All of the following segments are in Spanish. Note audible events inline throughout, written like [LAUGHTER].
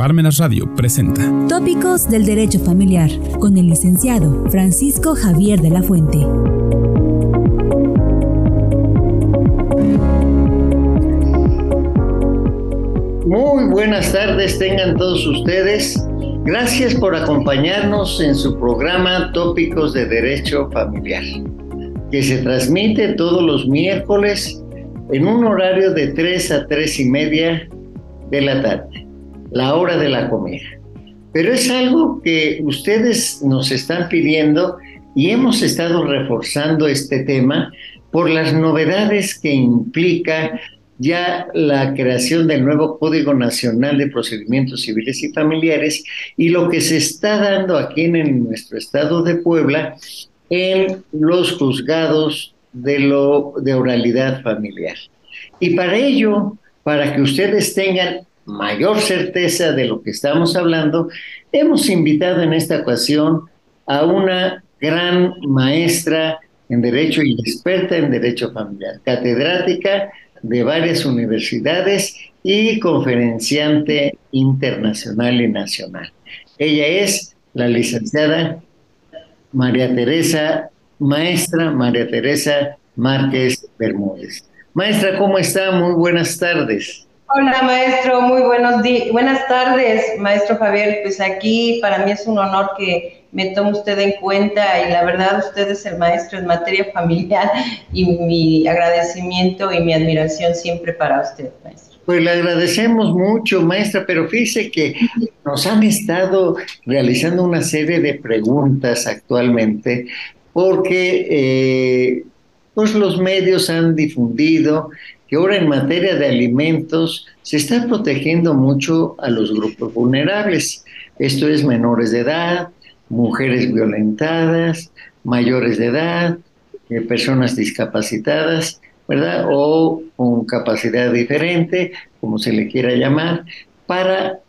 Parmenas Radio presenta Tópicos del Derecho Familiar con el licenciado Francisco Javier de la Fuente. Muy buenas tardes tengan todos ustedes. Gracias por acompañarnos en su programa Tópicos de Derecho Familiar, que se transmite todos los miércoles en un horario de 3 a 3 y media de la tarde la hora de la comida. Pero es algo que ustedes nos están pidiendo y hemos estado reforzando este tema por las novedades que implica ya la creación del nuevo Código Nacional de Procedimientos Civiles y Familiares y lo que se está dando aquí en nuestro estado de Puebla en los juzgados de, lo, de oralidad familiar. Y para ello, para que ustedes tengan mayor certeza de lo que estamos hablando, hemos invitado en esta ocasión a una gran maestra en Derecho y experta en Derecho Familiar, catedrática de varias universidades y conferenciante internacional y nacional. Ella es la licenciada María Teresa, maestra María Teresa Márquez Bermúdez. Maestra, ¿cómo está? Muy buenas tardes. Hola maestro, muy buenos días, buenas tardes, maestro Javier. Pues aquí para mí es un honor que me tome usted en cuenta y la verdad usted es el maestro en materia familiar [LAUGHS] y mi agradecimiento y mi admiración siempre para usted, maestro. Pues le agradecemos mucho, maestra, pero fíjese que nos han estado realizando una serie de preguntas actualmente porque eh, pues los medios han difundido que ahora en materia de alimentos se está protegiendo mucho a los grupos vulnerables. Esto es menores de edad, mujeres violentadas, mayores de edad, eh, personas discapacitadas, ¿verdad? O con capacidad diferente, como se le quiera llamar, para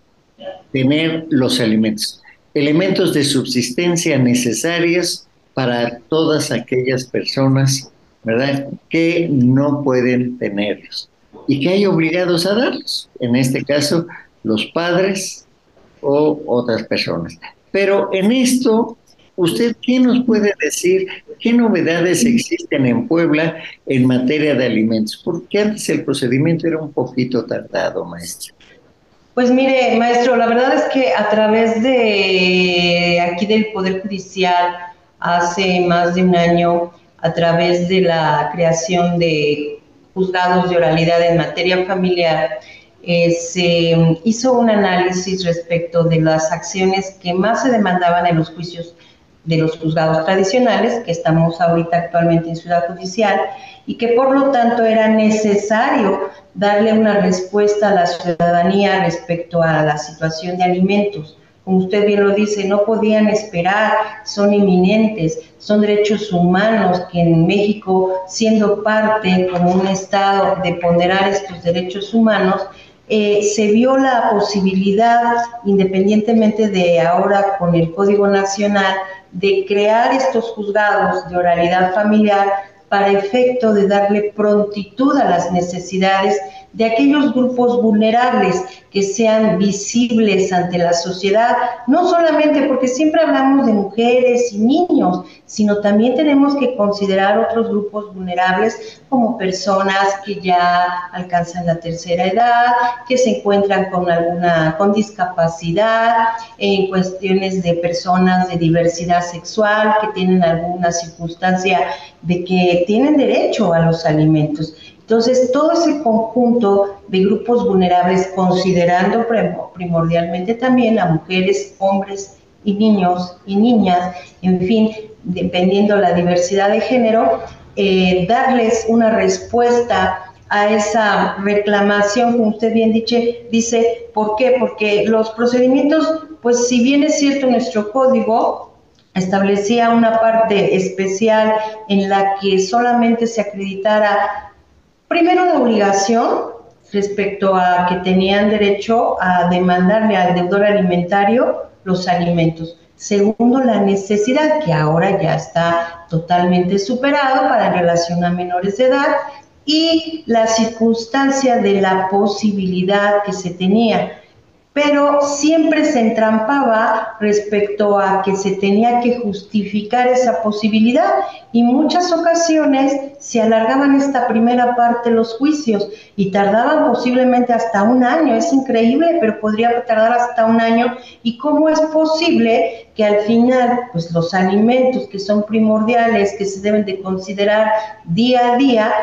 tener los alimentos. Elementos de subsistencia necesarios para todas aquellas personas ¿verdad? Que no pueden tenerlos y que hay obligados a darlos, en este caso los padres o otras personas. Pero en esto, ¿usted qué nos puede decir? ¿Qué novedades existen en Puebla en materia de alimentos? Porque antes el procedimiento era un poquito tardado, maestro. Pues mire, maestro, la verdad es que a través de aquí del Poder Judicial, hace más de un año, a través de la creación de juzgados de oralidad en materia familiar, eh, se hizo un análisis respecto de las acciones que más se demandaban en los juicios de los juzgados tradicionales, que estamos ahorita actualmente en Ciudad Judicial, y que por lo tanto era necesario darle una respuesta a la ciudadanía respecto a la situación de alimentos usted bien lo dice, no podían esperar, son inminentes, son derechos humanos que en México, siendo parte como un Estado de ponderar estos derechos humanos, eh, se vio la posibilidad, independientemente de ahora con el Código Nacional, de crear estos juzgados de oralidad familiar para efecto de darle prontitud a las necesidades de aquellos grupos vulnerables que sean visibles ante la sociedad, no solamente porque siempre hablamos de mujeres y niños, sino también tenemos que considerar otros grupos vulnerables como personas que ya alcanzan la tercera edad, que se encuentran con alguna con discapacidad, en cuestiones de personas de diversidad sexual que tienen alguna circunstancia de que tienen derecho a los alimentos. Entonces, todo ese conjunto de grupos vulnerables, considerando primordialmente también a mujeres, hombres y niños y niñas, en fin, dependiendo la diversidad de género, eh, darles una respuesta a esa reclamación, como usted bien dice, dice, ¿por qué? Porque los procedimientos, pues si bien es cierto nuestro código, establecía una parte especial en la que solamente se acreditara Primero, la obligación respecto a que tenían derecho a demandarle al deudor alimentario los alimentos. Segundo, la necesidad, que ahora ya está totalmente superado para relación a menores de edad. Y la circunstancia de la posibilidad que se tenía pero siempre se entrampaba respecto a que se tenía que justificar esa posibilidad y muchas ocasiones se alargaban esta primera parte los juicios y tardaban posiblemente hasta un año. Es increíble, pero podría tardar hasta un año. ¿Y cómo es posible que al final, pues los alimentos que son primordiales, que se deben de considerar día a día,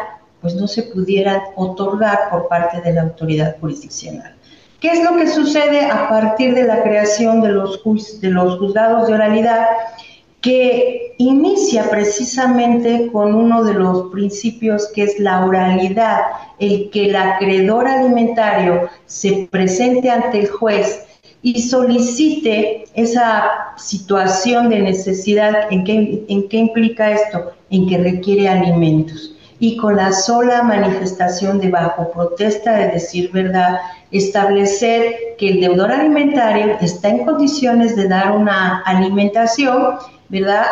pues no se pudieran otorgar por parte de la autoridad jurisdiccional? ¿Qué es lo que sucede a partir de la creación de los, juzgados de oralidad? que inicia precisamente con uno de los principios que es la oralidad, el que el acreedor alimentario se presente ante el juez y solicite esa situación de necesidad. ¿En qué, en qué implica esto? En que requiere alimentos y con la sola manifestación de bajo protesta de decir verdad, establecer que el deudor alimentario está en condiciones de dar una alimentación, ¿verdad?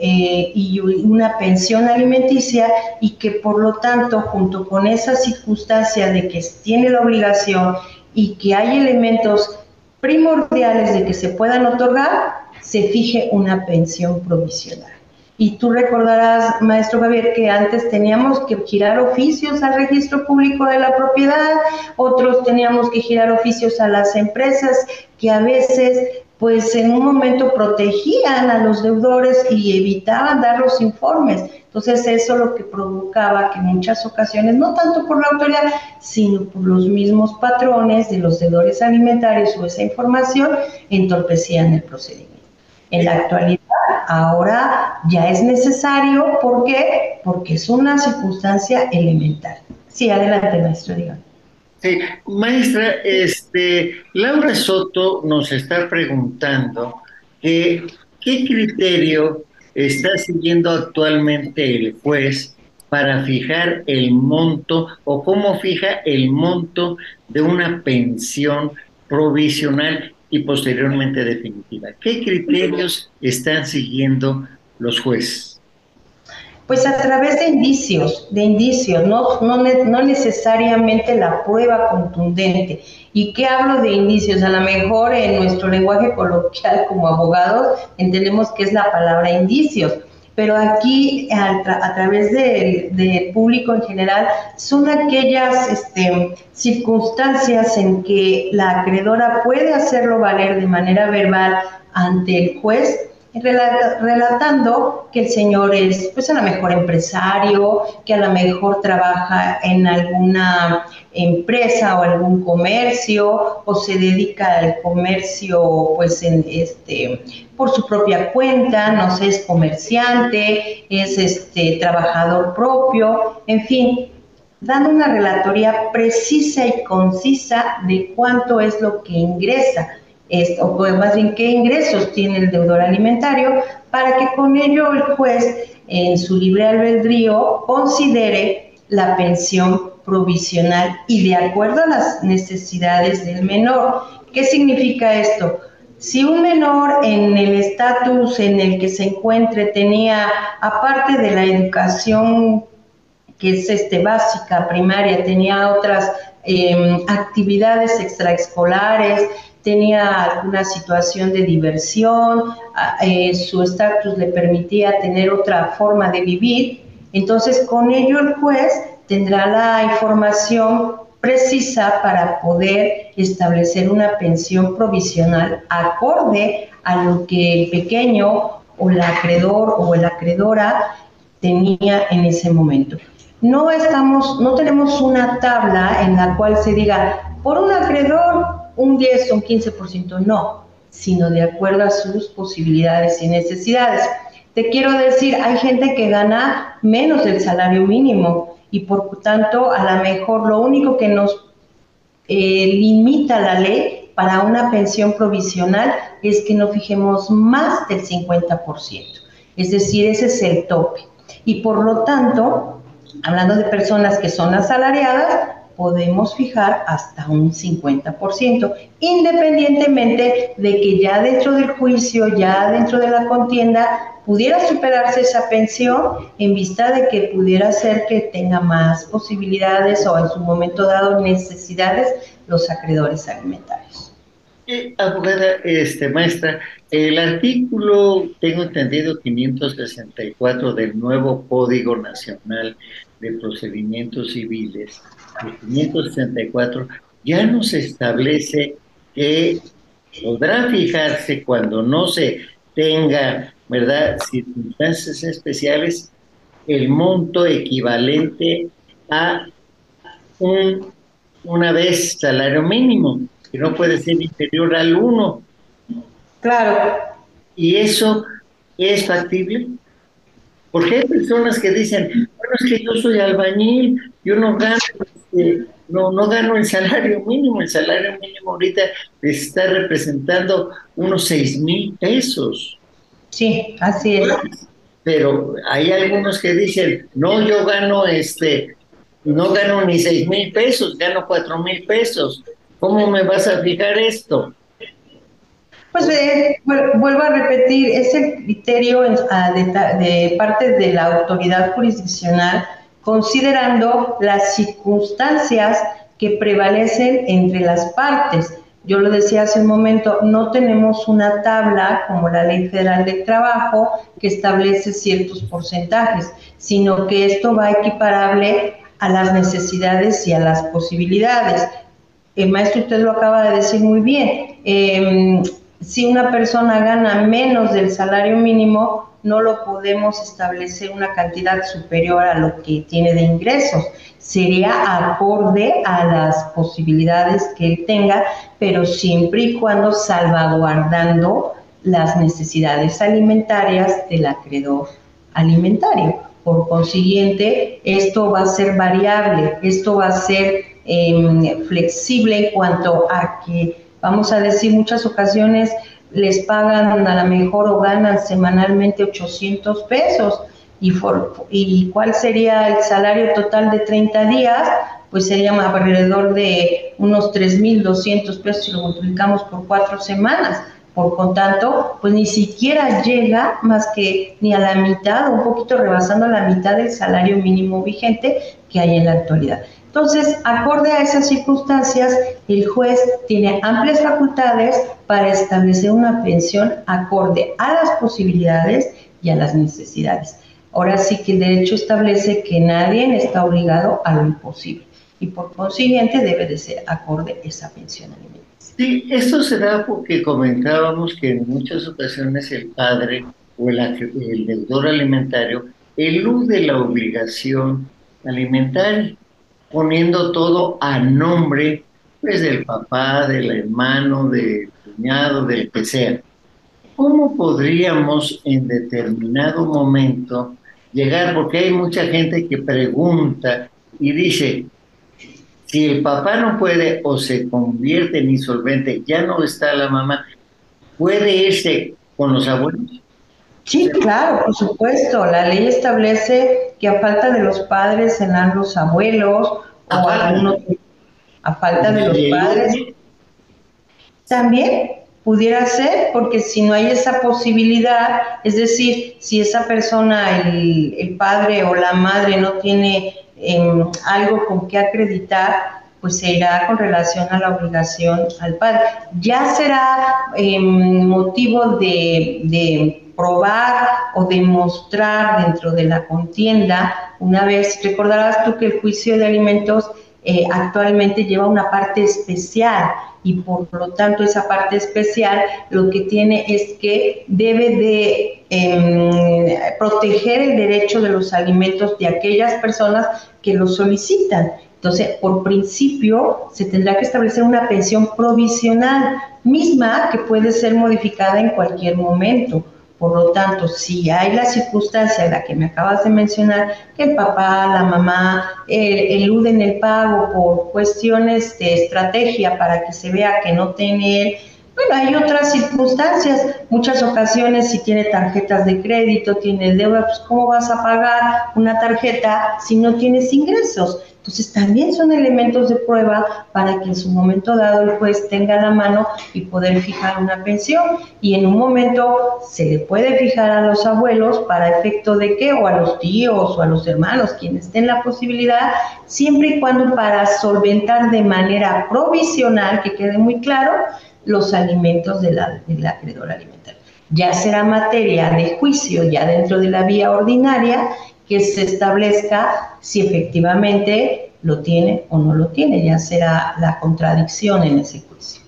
Eh, y una pensión alimenticia y que por lo tanto, junto con esa circunstancia de que tiene la obligación y que hay elementos primordiales de que se puedan otorgar, se fije una pensión provisional. Y tú recordarás, maestro Javier, que antes teníamos que girar oficios al registro público de la propiedad, otros teníamos que girar oficios a las empresas que a veces pues en un momento protegían a los deudores y evitaban dar los informes. Entonces eso lo que provocaba que en muchas ocasiones, no tanto por la autoridad, sino por los mismos patrones de los deudores alimentarios o esa información, entorpecían el procedimiento. En la actualidad ahora ya es necesario, ¿por qué? Porque es una circunstancia elemental. Sí, adelante, maestro, dígame. Sí, maestra, este, Laura Soto nos está preguntando qué criterio está siguiendo actualmente el juez para fijar el monto o cómo fija el monto de una pensión provisional y posteriormente definitiva. ¿Qué criterios están siguiendo los jueces? Pues a través de indicios, de indicios, no, no, no necesariamente la prueba contundente. ¿Y qué hablo de indicios? A lo mejor en nuestro lenguaje coloquial como abogados entendemos que es la palabra indicios pero aquí a, través del público en general son aquellas este, circunstancias en que la acreedora puede hacerlo valer de manera verbal ante el juez relatando que el señor es pues a lo mejor empresario, que a lo mejor trabaja en alguna empresa o algún comercio o se dedica al comercio pues en este por su propia cuenta, no sé, es comerciante, es este trabajador propio, en fin, dando una relatoría precisa y concisa de cuánto es lo que ingresa o pues, más bien qué ingresos tiene el deudor alimentario, para que con ello el juez en su libre albedrío considere la pensión provisional y de acuerdo a las necesidades del menor. ¿Qué significa esto? Si un menor en el estatus en el que se encuentre tenía, aparte de la educación que es este, básica, primaria, tenía otras em, actividades extraescolares, tenía alguna situación de diversión, eh, su estatus le permitía tener otra forma de vivir, entonces con ello el juez tendrá la información precisa para poder establecer una pensión provisional acorde a lo que el pequeño o el acreedor o la acreedora tenía en ese momento. No estamos, no tenemos una tabla en la cual se diga, por un acreedor un 10 o un 15%, no, sino de acuerdo a sus posibilidades y necesidades. Te quiero decir, hay gente que gana menos del salario mínimo y por tanto a lo mejor lo único que nos eh, limita la ley para una pensión provisional es que no fijemos más del 50%. Es decir, ese es el tope. Y por lo tanto, hablando de personas que son asalariadas, podemos fijar hasta un 50%, independientemente de que ya dentro del juicio, ya dentro de la contienda, pudiera superarse esa pensión en vista de que pudiera ser que tenga más posibilidades o en su momento dado necesidades los acreedores alimentarios. Eh, abogada, este, maestra, el artículo, tengo entendido, 564 del nuevo Código Nacional de Procedimientos Civiles, el 564, ya nos establece que podrá fijarse cuando no se tenga, ¿verdad?, circunstancias especiales, el monto equivalente a un, una vez salario mínimo que no puede ser inferior al 1. Claro. ¿Y eso es factible? Porque hay personas que dicen, bueno, es que yo soy albañil, yo no gano, este, no, no gano el salario mínimo, el salario mínimo ahorita está representando unos 6 mil pesos. Sí, así es. Pero hay algunos que dicen, no, yo gano este, no gano ni 6 mil pesos, gano 4 mil pesos. ¿Cómo me vas a fijar esto? Pues eh, vuelvo a repetir, es el criterio de, parte de la autoridad jurisdiccional considerando las circunstancias que prevalecen entre las partes. Yo lo decía hace un momento, no tenemos una tabla como la Ley Federal del Trabajo que establece ciertos porcentajes, sino que esto va equiparable a las necesidades y a las posibilidades. El maestro, usted lo acaba de decir muy bien. Em, si una persona gana menos del salario mínimo, no lo podemos establecer una cantidad superior a lo que tiene de ingresos. Sería acorde a las posibilidades que él tenga, pero siempre y cuando salvaguardando las necesidades alimentarias del acreedor alimentario. Por consiguiente, esto va a ser variable, esto va a ser Em, flexible en cuanto a que, vamos a decir, muchas ocasiones les pagan a lo mejor o ganan semanalmente 800 pesos. Y, ¿Y cuál sería el salario total de 30 días? Pues sería alrededor de unos 3.200 pesos si lo multiplicamos por cuatro semanas. Por tanto, pues ni siquiera llega más que ni a la mitad, un poquito rebasando la mitad del salario mínimo vigente que hay en la actualidad. Entonces, acorde a esas circunstancias, el juez tiene amplias facultades para establecer una pensión acorde a las posibilidades y a las necesidades. Ahora sí que el derecho establece que nadie está obligado a lo imposible y por consiguiente debe de ser acorde esa pensión alimentaria. Sí, esto se da porque comentábamos que en muchas ocasiones el padre o el, el deudor alimentario elude la obligación alimentaria poniendo todo a nombre pues, del papá, del hermano, del cuñado, del que sea. ¿Cómo podríamos en determinado momento llegar? Porque hay mucha gente que pregunta y dice, si el papá no puede o se convierte en insolvente, ya no está la mamá, ¿puede irse con los abuelos? Sí, claro, por supuesto. La ley establece que a falta de los padres serán los abuelos o a falta de los padres. También pudiera ser, porque si no hay esa posibilidad, es decir, si esa persona, el, padre o la madre no tiene em, algo con que acreditar, pues se irá con relación a la obligación al padre. Ya será em, motivo de probar o demostrar dentro de la contienda, una vez, recordarás tú que el juicio de alimentos eh, actualmente lleva una parte especial y por lo tanto esa parte especial lo que tiene es que debe de em, proteger el derecho de los alimentos de aquellas personas que los solicitan. Entonces, por principio, se tendrá que establecer una pensión provisional misma que puede ser modificada en cualquier momento. Por lo tanto, si hay la circunstancia en la que me acabas de mencionar, que el papá, la mamá eluden el pago por cuestiones de estrategia para que se vea que no tiene bueno, hay otras circunstancias, muchas ocasiones si tiene tarjetas de crédito, tiene deuda, pues ¿cómo vas a pagar una tarjeta si no tienes ingresos? Entonces también son elementos de prueba para que en su momento dado el juez tenga la mano y poder fijar una pensión. Y en un momento se le puede fijar a los abuelos para efecto de qué, o a los tíos o a los hermanos, quienes den la posibilidad, siempre y cuando para solventar de manera provisional, que quede muy claro, los alimentos del acreedor alimentario. Ya será materia de juicio, ya dentro de la vía ordinaria, que se establezca si efectivamente lo tiene o no lo tiene, ya será la contradicción en ese juicio.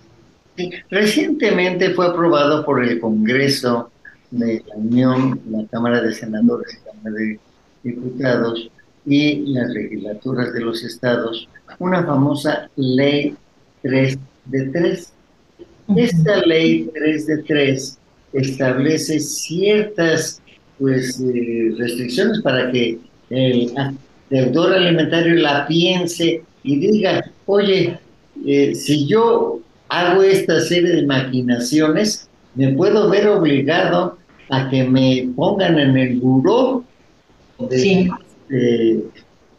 recientemente fue aprobado por el Congreso de la Unión, la Cámara de Senadores, la Cámara de Diputados y las legislaturas de los estados, una famosa ley 3 de 3. Esta ley 3 de 3 establece ciertas pues, eh, restricciones para que el deudor alimentario la piense y diga, oye, eh, si yo hago esta serie de maquinaciones, me puedo ver obligado a que me pongan en el buró de,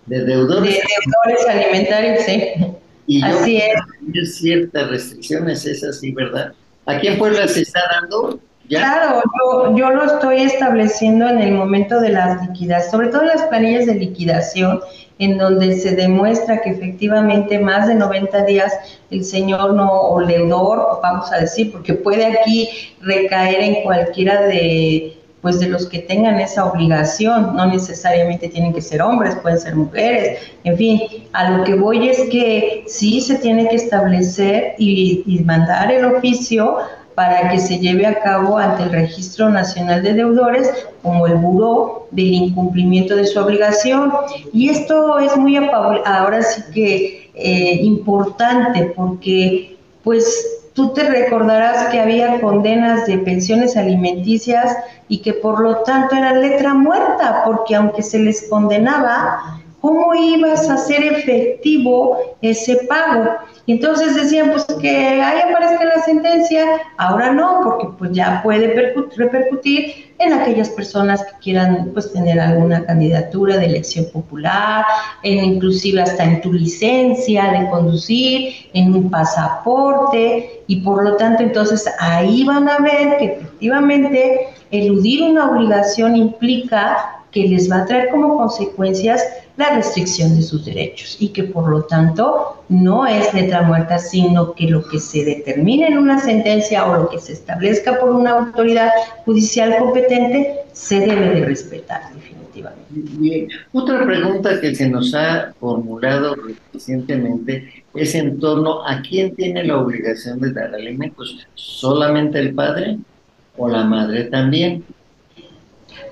deudores. alimentarios, sí. Y así es. Tener ciertas restricciones, es así, ¿verdad? ¿Aquí en Puebla se está dando? Claro, yo, lo estoy estableciendo en el momento de las liquidaciones, sobre todo las planillas de liquidación, en donde se demuestra que efectivamente más de 90 días el señor no, o vamos a decir, porque puede aquí recaer en cualquiera de pues de los que tengan esa obligación, no necesariamente tienen que ser hombres, pueden ser mujeres, en fin, a lo que voy es que sí se tiene que establecer y mandar el oficio para que se lleve a cabo ante el Registro Nacional de Deudores como el buró del incumplimiento de su obligación. Y esto es muy ahora sí que eh, importante porque pues tú te recordarás que había condenas de pensiones alimenticias y que por lo tanto era letra muerta, porque aunque se les condenaba, ¿cómo ibas a hacer efectivo ese pago? Entonces decían, pues que ahí aparezca la sentencia, ahora no, porque pues ya puede repercutir en aquellas personas que quieran pues tener alguna candidatura de elección popular, en inclusive hasta en tu licencia de conducir, en un pasaporte, y por lo tanto entonces ahí van a ver que efectivamente eludir una obligación implica que les va a traer como consecuencias la restricción de sus derechos y que por lo tanto no es letra muerta, sino que lo que se determine en una sentencia o lo que se establezca por una autoridad judicial competente se debe de respetar definitivamente. Bien, otra pregunta que se nos ha formulado recientemente es en torno a quién tiene la obligación de dar alimentos, solamente el padre o la madre también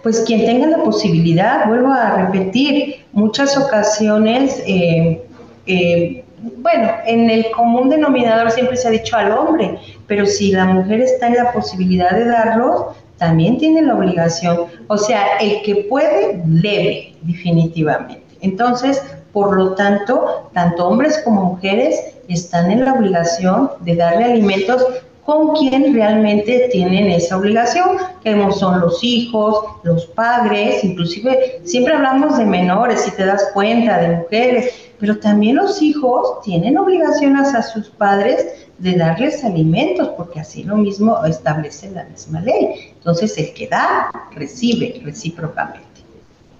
pues quien tenga la posibilidad, vuelvo a repetir, muchas ocasiones, eh, eh, bueno, en el común denominador siempre se ha dicho al hombre, pero si la mujer está en la posibilidad de darlos, también tiene la obligación. O sea, el que puede, debe, definitivamente. Entonces, por lo tanto, tanto hombres como mujeres están en la obligación de darle alimentos con quien realmente tienen esa obligación, que son los hijos, los padres, inclusive siempre hablamos de menores, si te das cuenta, de mujeres, pero también los hijos tienen obligaciones a sus padres de darles alimentos, porque así lo mismo establece la misma ley. Entonces, el que da, recibe recíprocamente.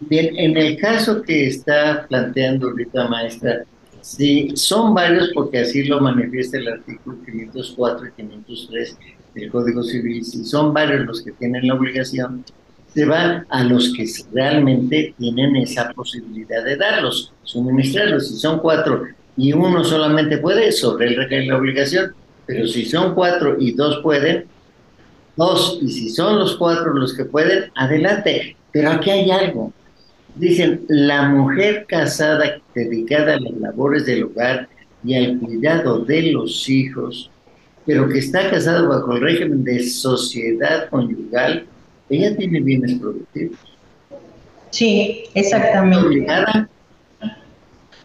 Bien, en el caso que está planteando ahorita, maestra, Sí, son varios porque así lo manifiesta el artículo 504 y 503 del Código Civil. Si son varios los que tienen la obligación, se van a los que realmente tienen esa posibilidad de darlos, suministrarlos. Si son cuatro y uno solamente puede, sobre él recae la obligación. Pero si son cuatro y dos pueden, dos. Y si son los cuatro los que pueden, adelante. Pero aquí hay algo. Dicen, la mujer casada dedicada a las labores del hogar y al cuidado de los hijos, pero que está casada bajo el régimen de sociedad conyugal, ella tiene bienes productivos. Sí, exactamente.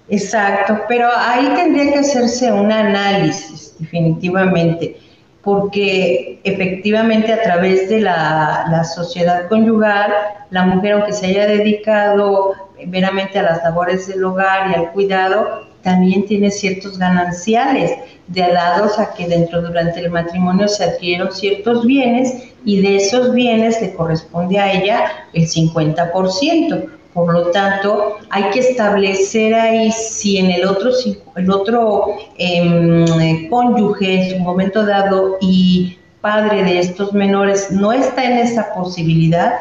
Exacto, pero ahí tendría que hacerse un análisis, definitivamente porque efectivamente a través de la, sociedad conyugal, la mujer, aunque se haya dedicado meramente a las labores del hogar y al cuidado, también tiene ciertos gananciales, de dados a que dentro durante el matrimonio se adquirieron ciertos bienes y de esos bienes le corresponde a ella el 50%. Por lo tanto, hay que establecer ahí si en el otro, el otro em, cónyuge en su momento dado y padre de estos menores no está en esa posibilidad,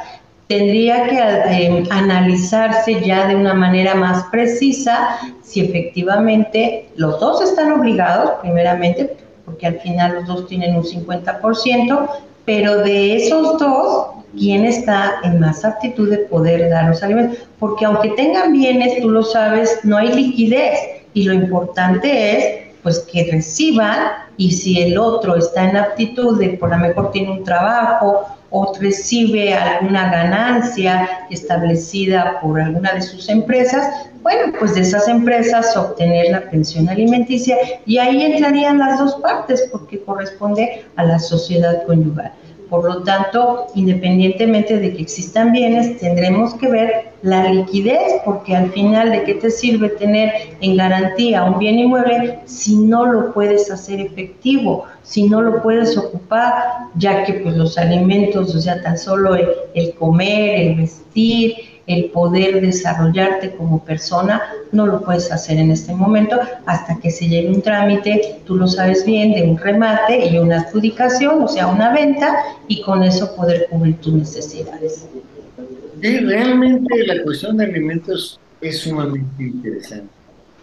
tendría que em, analizarse ya de una manera más precisa si efectivamente los dos están obligados, primeramente, porque al final los dos tienen un 50%, pero de esos dos, ¿quién está en más aptitud de poder dar los alimentos? Porque aunque tengan bienes, tú lo sabes, no hay liquidez y lo importante es pues que reciban y si el otro está en aptitud de por lo mejor tiene un trabajo o recibe alguna ganancia establecida por alguna de sus empresas, bueno, pues de esas empresas obtener la pensión alimenticia y ahí entrarían las dos partes porque corresponde a la sociedad conyugal. Por lo tanto, independientemente de que existan bienes, tendremos que ver la liquidez, porque al final, ¿de qué te sirve tener en garantía un bien inmueble si no lo puedes hacer efectivo, si no lo puedes ocupar, ya que pues los alimentos, o sea, tan solo el comer, el vestir, el poder desarrollarte como persona, no lo puedes hacer en este momento hasta que se lleve un trámite, tú lo sabes bien, de un remate y una adjudicación, o sea, una venta, y con eso poder cubrir tus necesidades. Sí, realmente la cuestión de alimentos es sumamente interesante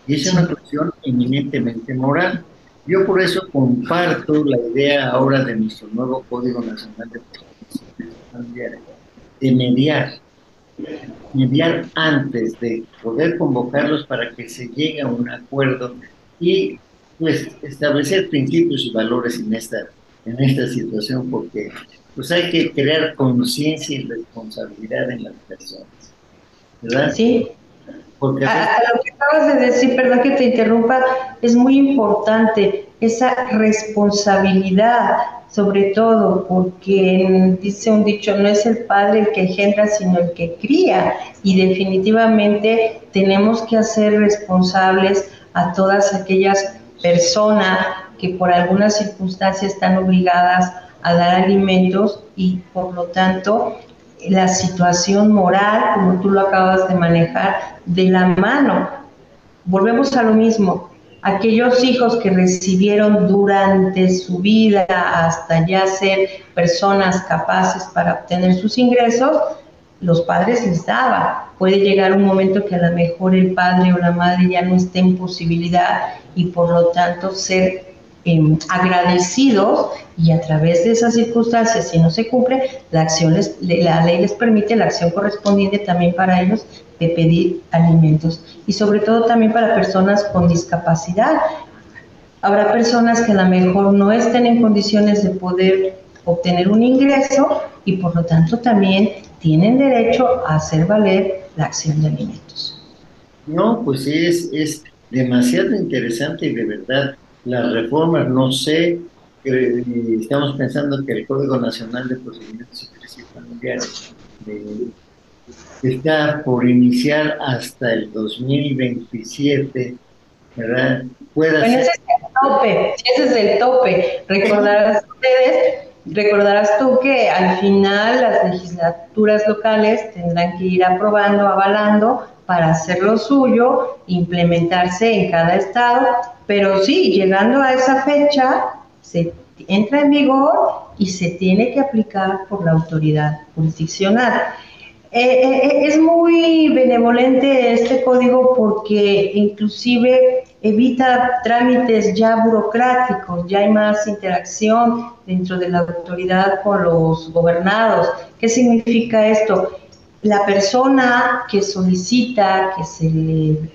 y es una cuestión eminentemente moral. Yo por eso comparto la idea ahora de nuestro nuevo Código Nacional de Protección de mediar mediar antes de poder convocarlos para que se llegue a un acuerdo y pues establecer principios y valores en esta, en esta situación porque pues hay que crear conciencia y responsabilidad en las personas. ¿Verdad? Sí. Porque a, lo que acabas de decir, perdón que te interrumpa, es muy importante esa responsabilidad sobre todo porque dice un dicho, no es el padre el que engendra, sino el que cría. Y definitivamente tenemos que hacer responsables a todas aquellas personas que por alguna circunstancia están obligadas a dar alimentos y por lo tanto la situación moral, como tú lo acabas de manejar, de la mano. Volvemos a lo mismo, aquellos hijos que recibieron durante su vida hasta ya ser personas capaces para obtener sus ingresos, los padres les daban. Puede llegar un momento que a lo mejor el padre o la madre ya no esté en posibilidad y por lo tanto ser Em, agradecidos y a través de esas circunstancias, si no se cumple, la, acción la ley les permite la acción correspondiente también para ellos de pedir alimentos y sobre todo también para personas con discapacidad. Habrá personas que a lo mejor no estén en condiciones de poder obtener un ingreso y por lo tanto también tienen derecho a hacer valer la acción de alimentos. No, pues es, es demasiado interesante y de verdad las reformas, no sé, eh, estamos pensando que el Código Nacional de Procedimientos y Familiares eh, está por iniciar hasta el 2027, ¿verdad? Pueda ese es el tope, ese es el tope. Recordarás ustedes, recordarás tú que al final las legislaturas locales tendrán que ir aprobando, avalando para hacer lo suyo, implementarse en cada estado pero sí, llegando a esa fecha, se entra en vigor y se tiene que aplicar por la autoridad jurisdiccional. Eh, eh, eh, es muy benevolente este código porque inclusive evita trámites ya burocráticos, ya hay más interacción dentro de la autoridad con los gobernados. ¿Qué significa esto? La persona que solicita que se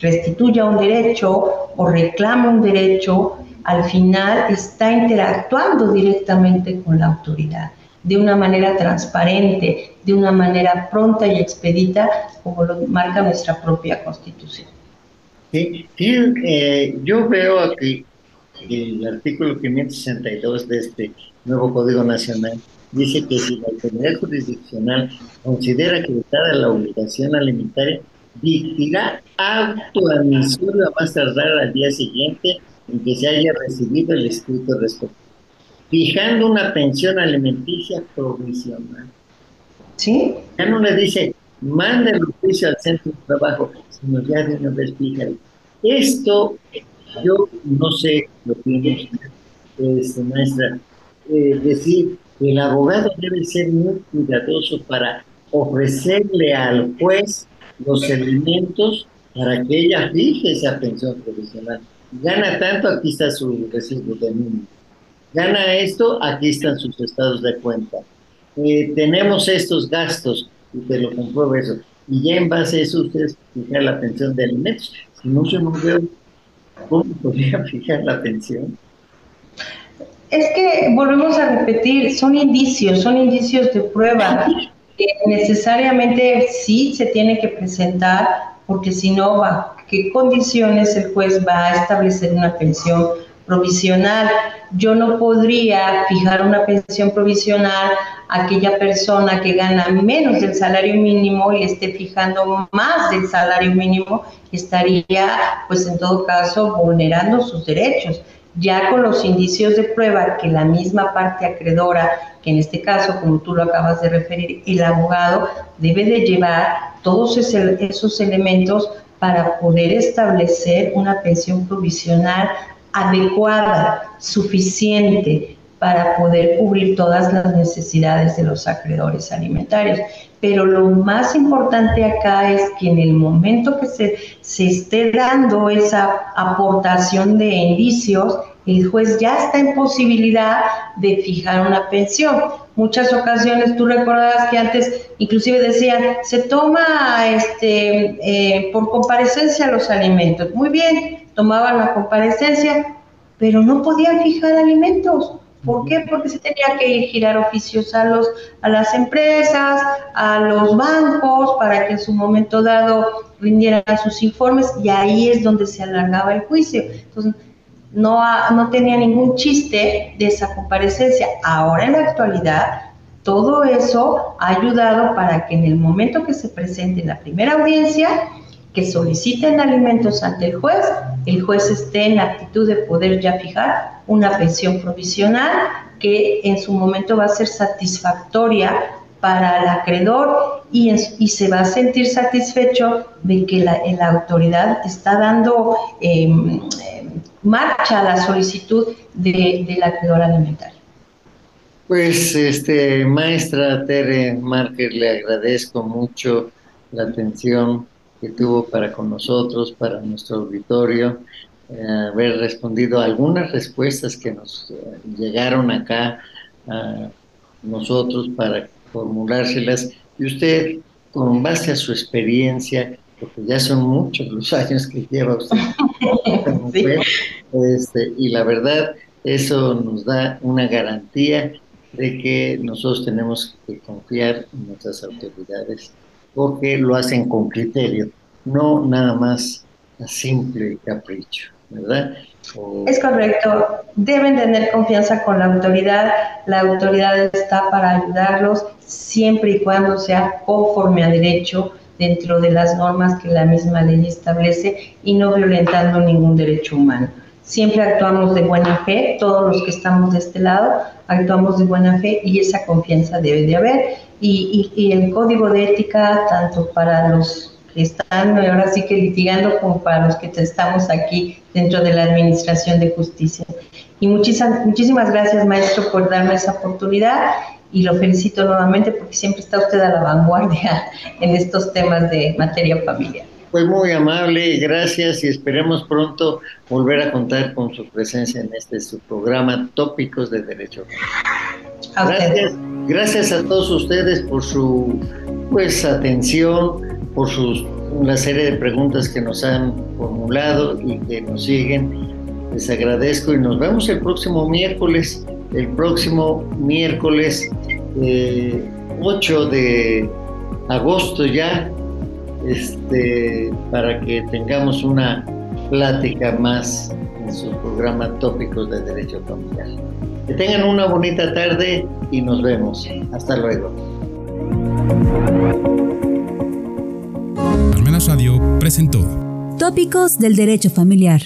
restituya un derecho o reclama un derecho, al final está interactuando directamente con la autoridad de una manera transparente, de una manera pronta y expedita, como lo marca nuestra propia Constitución. Sí, eh, yo veo aquí el artículo 562 de este nuevo Código Nacional dice que si la autoridad jurisdiccional considera que está la obligación alimentaria, dictará auto a más tardar al día siguiente en que se haya recibido el escrito respectivo, fijando una pensión alimenticia provisional. ¿Sí? Ya no le dice manda el oficio al centro de trabajo, sino ya de una vez Esto, yo no sé lo que este, maestra, eh, decir el abogado debe ser muy cuidadoso para ofrecerle al juez los elementos para que ella fije esa pensión provisional. Gana tanto, aquí está su recibo de mínimo. Gana esto, aquí están sus estados de cuenta. Eh, tenemos estos gastos, y te lo compruebo eso. Y ya en base a eso ustedes fijan la pensión de alimentos. Si no, yo no veo cómo podría fijar la pensión. Es que volvemos a repetir, son indicios, son indicios de prueba. que necesariamente sí se tiene que presentar, porque si no, ¿bajo qué condiciones el juez va a establecer una pensión provisional? Yo no podría fijar una pensión provisional a aquella persona que gana menos del salario mínimo y le esté fijando más del salario mínimo, estaría, pues en todo caso, vulnerando sus derechos ya con los indicios de prueba que la misma parte acreedora, que en este caso, como tú lo acabas de referir, el abogado debe de llevar todos esos elementos para poder establecer una pensión provisional adecuada, suficiente, para poder cubrir todas las necesidades de los acreedores alimentarios. Pero lo más importante acá es que en el momento que se, se esté dando esa aportación de indicios, el juez ya está en posibilidad de fijar una pensión. Muchas ocasiones tú recordabas que antes inclusive decían, se toma este, eh, por comparecencia los alimentos. Muy bien, tomaban la comparecencia, pero no podían fijar alimentos ¿Por qué? Porque se tenía que ir girar oficios a, los, a las empresas, a los bancos, para que en su momento dado rindieran sus informes y ahí es donde se alargaba el juicio. Entonces, no, no tenía ningún chiste de esa comparecencia. Ahora en la actualidad, todo eso ha ayudado para que en el momento que se presente la primera audiencia, que soliciten alimentos ante el juez, el juez esté en la actitud de poder ya fijar una pensión provisional que en su momento va a ser satisfactoria para el acreedor y, y se va a sentir satisfecho de que la, autoridad está dando em, marcha a la solicitud de, del acreedor alimentario. Pues, este, maestra Tere Márquez, le agradezco mucho la atención que tuvo para con nosotros, para nuestro auditorio, eh, haber respondido a algunas respuestas que nos eh, llegaron acá a nosotros para formulárselas. Y usted, con base a su experiencia, porque ya son muchos los [LAUGHS] años que lleva usted, este, y la verdad, eso nos da una garantía de que nosotros tenemos que confiar en nuestras autoridades porque lo hacen con criterio, no nada más a simple capricho, ¿verdad? Es correcto, deben tener confianza con la autoridad, la autoridad está para ayudarlos siempre y cuando sea conforme a derecho dentro de las normas que la misma ley establece y no violentando ningún derecho humano. Siempre actuamos de buena fe, todos los que estamos de este lado actuamos de buena fe y esa confianza debe de haber y, el código de ética, tanto para los que están ahora sí que litigando como para los que estamos aquí dentro de la Administración de Justicia. Y muchísimas, muchísimas gracias, maestro, por darme esa oportunidad y lo felicito nuevamente porque siempre está usted a la vanguardia en estos temas de materia familiar. Fue muy amable, gracias y esperemos pronto volver a contar con su presencia en este su programa Tópicos de Derecho. gracias, gracias a todos ustedes por su pues atención, por sus una serie de preguntas que nos han formulado y que nos siguen. Les agradezco y nos vemos el próximo miércoles, el próximo miércoles 8 eh, de agosto ya este, para que tengamos una plática más en su programa Tópicos de Derecho Familiar. Que tengan una bonita tarde y nos vemos. Hasta luego. Radio presentó Tópicos del Derecho Familiar.